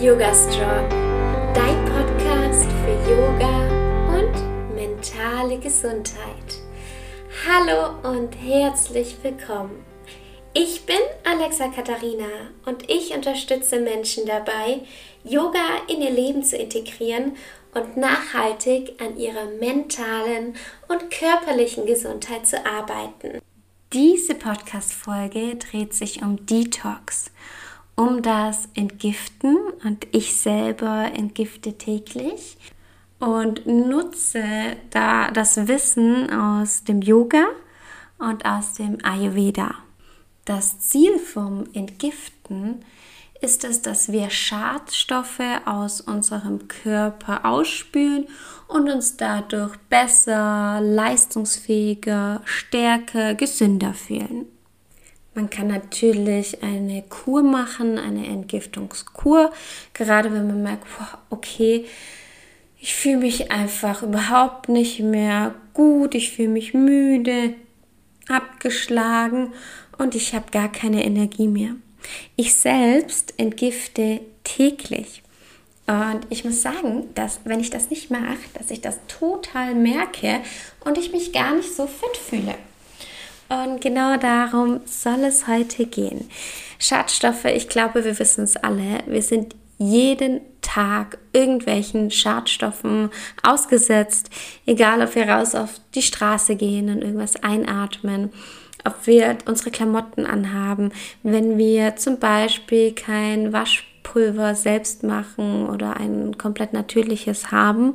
Yoga Strong, dein Podcast für Yoga und mentale Gesundheit. Hallo und herzlich willkommen. Ich bin Alexa Katharina und ich unterstütze Menschen dabei, Yoga in ihr Leben zu integrieren und nachhaltig an ihrer mentalen und körperlichen Gesundheit zu arbeiten. Diese Podcast-Folge dreht sich um Detox, um das Entgiften und ich selber entgifte täglich und nutze da das Wissen aus dem Yoga und aus dem Ayurveda. Das Ziel vom Entgiften ist es, dass wir Schadstoffe aus unserem Körper ausspülen und uns dadurch besser, leistungsfähiger, stärker, gesünder fühlen. Man kann natürlich eine Kur machen, eine Entgiftungskur, gerade wenn man merkt, okay, ich fühle mich einfach überhaupt nicht mehr gut, ich fühle mich müde, abgeschlagen und ich habe gar keine Energie mehr. Ich selbst entgifte täglich. Und ich muss sagen, dass wenn ich das nicht mache, dass ich das total merke und ich mich gar nicht so fit fühle. Und genau darum soll es heute gehen. Schadstoffe, ich glaube, wir wissen es alle. Wir sind jeden Tag irgendwelchen Schadstoffen ausgesetzt, egal ob wir raus auf die Straße gehen und irgendwas einatmen ob wir unsere Klamotten anhaben, wenn wir zum Beispiel kein Waschpulver selbst machen oder ein komplett natürliches haben,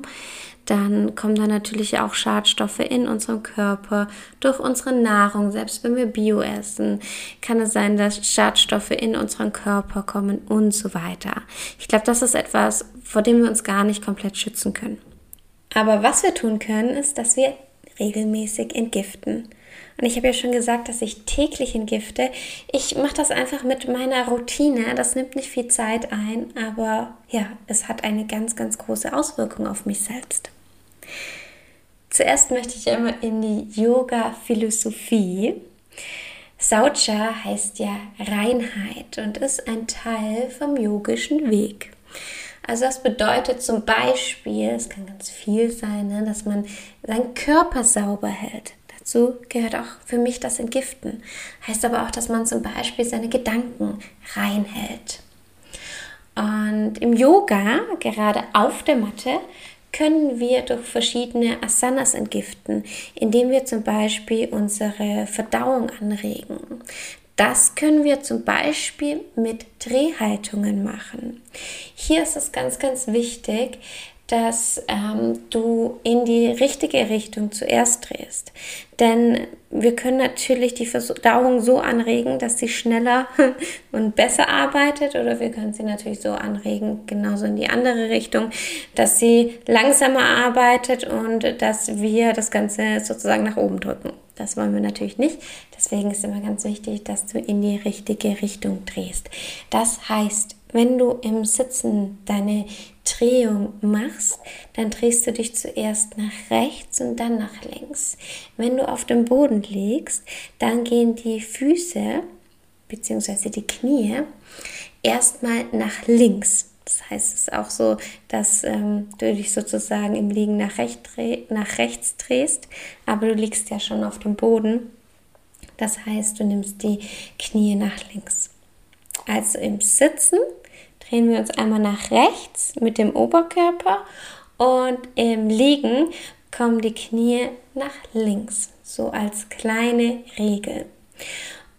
dann kommen da natürlich auch Schadstoffe in unserem Körper durch unsere Nahrung. Selbst wenn wir Bio essen, kann es sein, dass Schadstoffe in unseren Körper kommen und so weiter. Ich glaube, das ist etwas, vor dem wir uns gar nicht komplett schützen können. Aber was wir tun können, ist, dass wir regelmäßig entgiften. Und ich habe ja schon gesagt, dass ich täglich entgifte. Ich mache das einfach mit meiner Routine. Das nimmt nicht viel Zeit ein, aber ja, es hat eine ganz, ganz große Auswirkung auf mich selbst. Zuerst möchte ich einmal in die Yoga-Philosophie. Saucha heißt ja Reinheit und ist ein Teil vom yogischen Weg. Also das bedeutet zum Beispiel, es kann ganz viel sein, ne, dass man seinen Körper sauber hält. Dazu gehört auch für mich das Entgiften. Heißt aber auch, dass man zum Beispiel seine Gedanken reinhält. Und im Yoga, gerade auf der Matte, können wir durch verschiedene Asanas entgiften, indem wir zum Beispiel unsere Verdauung anregen. Das können wir zum Beispiel mit Drehhaltungen machen. Hier ist es ganz, ganz wichtig, dass ähm, du in die richtige Richtung zuerst drehst. Denn wir können natürlich die Verdauung so anregen, dass sie schneller und besser arbeitet oder wir können sie natürlich so anregen, genauso in die andere Richtung, dass sie langsamer arbeitet und dass wir das Ganze sozusagen nach oben drücken. Das wollen wir natürlich nicht. Deswegen ist immer ganz wichtig, dass du in die richtige Richtung drehst. Das heißt, wenn du im Sitzen deine Drehung machst, dann drehst du dich zuerst nach rechts und dann nach links. Wenn du auf dem Boden liegst, dann gehen die Füße bzw. die Knie erstmal nach links. Das heißt, es ist auch so, dass ähm, du dich sozusagen im Liegen nach, recht nach rechts drehst, aber du liegst ja schon auf dem Boden. Das heißt, du nimmst die Knie nach links. Also im Sitzen drehen wir uns einmal nach rechts mit dem Oberkörper und im Liegen kommen die Knie nach links, so als kleine Regel.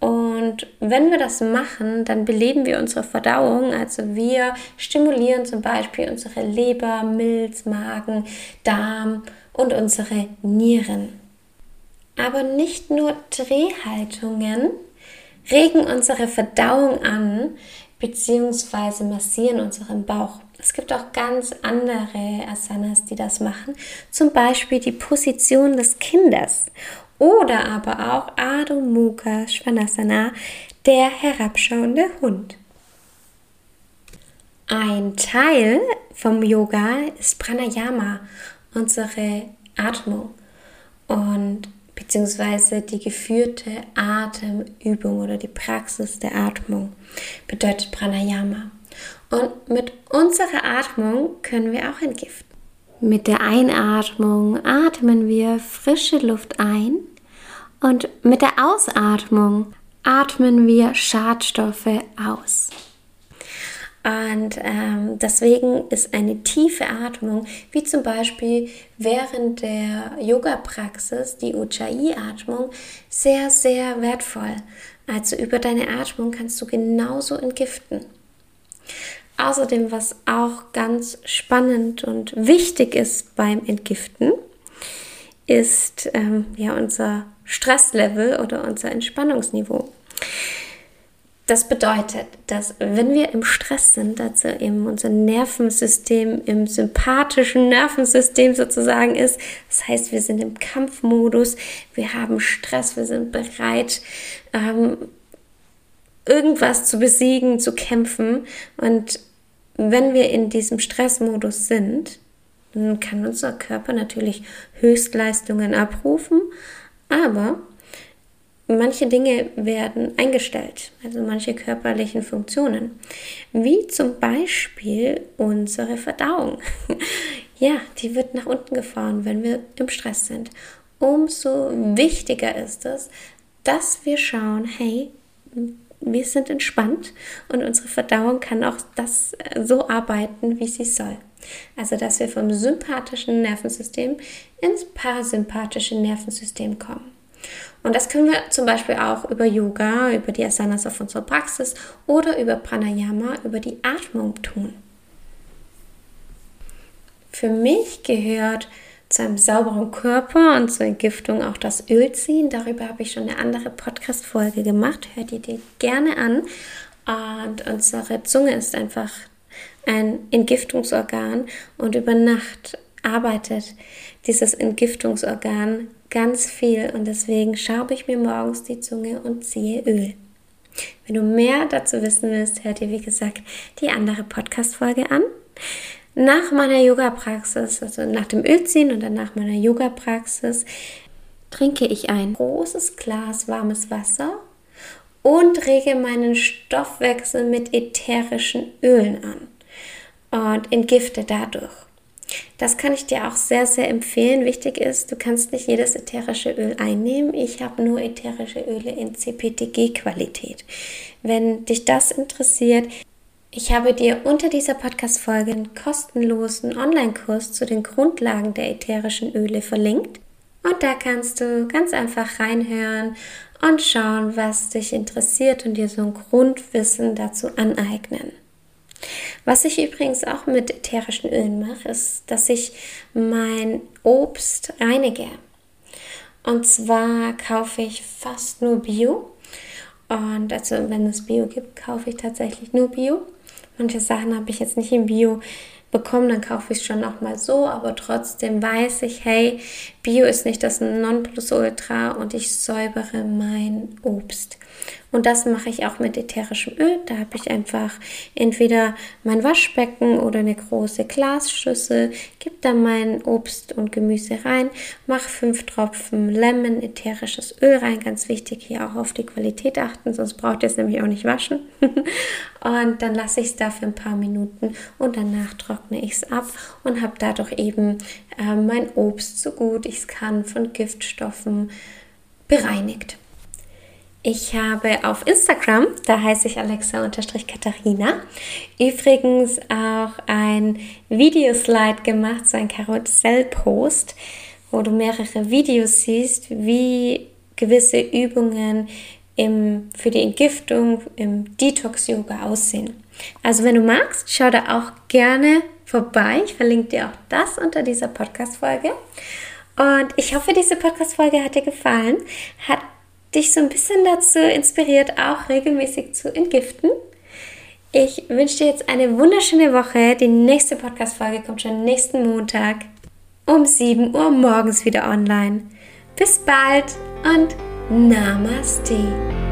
Und wenn wir das machen, dann beleben wir unsere Verdauung. Also wir stimulieren zum Beispiel unsere Leber, Milz, Magen, Darm und unsere Nieren. Aber nicht nur Drehhaltungen regen unsere Verdauung an, beziehungsweise massieren unseren Bauch. Es gibt auch ganz andere Asanas, die das machen. Zum Beispiel die Position des Kindes oder aber auch Adho Mukha Svanasana, der herabschauende Hund. Ein Teil vom Yoga ist Pranayama, unsere Atmung. Und beziehungsweise die geführte Atemübung oder die Praxis der Atmung bedeutet Pranayama. Und mit unserer Atmung können wir auch entgiften. Mit der Einatmung atmen wir frische Luft ein und mit der Ausatmung atmen wir Schadstoffe aus. Und ähm, deswegen ist eine tiefe Atmung, wie zum Beispiel während der Yoga-Praxis, die Ujjayi-Atmung, sehr, sehr wertvoll. Also über deine Atmung kannst du genauso entgiften. Außerdem, was auch ganz spannend und wichtig ist beim Entgiften, ist ähm, ja unser Stresslevel oder unser Entspannungsniveau. Das bedeutet, dass wenn wir im Stress sind, also eben unser Nervensystem im sympathischen Nervensystem sozusagen ist, das heißt, wir sind im Kampfmodus, wir haben Stress, wir sind bereit, ähm, irgendwas zu besiegen, zu kämpfen. Und wenn wir in diesem Stressmodus sind, dann kann unser Körper natürlich Höchstleistungen abrufen, aber manche Dinge werden eingestellt, also manche körperlichen Funktionen, wie zum Beispiel unsere Verdauung. ja, die wird nach unten gefahren, wenn wir im Stress sind. Umso wichtiger ist es, dass wir schauen, hey, wir sind entspannt und unsere Verdauung kann auch das äh, so arbeiten, wie sie soll. Also, dass wir vom sympathischen Nervensystem ins parasympathische Nervensystem kommen. Und das können wir zum Beispiel auch über Yoga, über die Asanas auf unserer Praxis oder über Pranayama, über die Atmung tun. Für mich gehört zu einem sauberen Körper und zur Entgiftung auch das Öl ziehen. Darüber habe ich schon eine andere Podcast-Folge gemacht. Hört ihr die gerne an. Und unsere Zunge ist einfach ein Entgiftungsorgan und über Nacht arbeitet dieses Entgiftungsorgan ganz viel und deswegen schaube ich mir morgens die Zunge und ziehe Öl. Wenn du mehr dazu wissen willst, hört dir wie gesagt die andere Podcast-Folge an. Nach meiner Yoga-Praxis, also nach dem Ölziehen und dann nach meiner Yoga-Praxis, trinke ich ein großes Glas warmes Wasser und rege meinen Stoffwechsel mit ätherischen Ölen an und entgifte dadurch. Das kann ich dir auch sehr, sehr empfehlen. Wichtig ist, du kannst nicht jedes ätherische Öl einnehmen. Ich habe nur ätherische Öle in CPTG-Qualität. Wenn dich das interessiert, ich habe dir unter dieser Podcast-Folge einen kostenlosen Online-Kurs zu den Grundlagen der ätherischen Öle verlinkt. Und da kannst du ganz einfach reinhören und schauen, was dich interessiert und dir so ein Grundwissen dazu aneignen. Was ich übrigens auch mit ätherischen Ölen mache, ist, dass ich mein Obst reinige. Und zwar kaufe ich fast nur Bio. Und also, wenn es Bio gibt, kaufe ich tatsächlich nur Bio. Manche Sachen habe ich jetzt nicht im Bio bekommen, dann kaufe ich es schon auch mal so, aber trotzdem weiß ich, hey, Bio ist nicht das Nonplusultra und ich säubere mein Obst. Und das mache ich auch mit ätherischem Öl. Da habe ich einfach entweder mein Waschbecken oder eine große Glasschüssel, gebe da mein Obst und Gemüse rein, mache fünf Tropfen Lemon ätherisches Öl rein. Ganz wichtig hier auch auf die Qualität achten, sonst braucht ihr es nämlich auch nicht waschen. und dann lasse ich es da für ein paar Minuten und danach trockne ich es ab und habe dadurch eben äh, mein Obst so gut ich es kann von Giftstoffen bereinigt. Ich habe auf Instagram, da heiße ich Alexa-Katharina, übrigens auch ein Videoslide gemacht, so ein Karussellpost, wo du mehrere Videos siehst, wie gewisse Übungen im, für die Entgiftung im Detox-Yoga aussehen. Also wenn du magst, schau da auch gerne vorbei. Ich verlinke dir auch das unter dieser Podcast-Folge. Und ich hoffe, diese Podcast-Folge hat dir gefallen, hat dich so ein bisschen dazu inspiriert, auch regelmäßig zu entgiften. Ich wünsche dir jetzt eine wunderschöne Woche. Die nächste Podcast-Folge kommt schon nächsten Montag um 7 Uhr morgens wieder online. Bis bald und Namaste.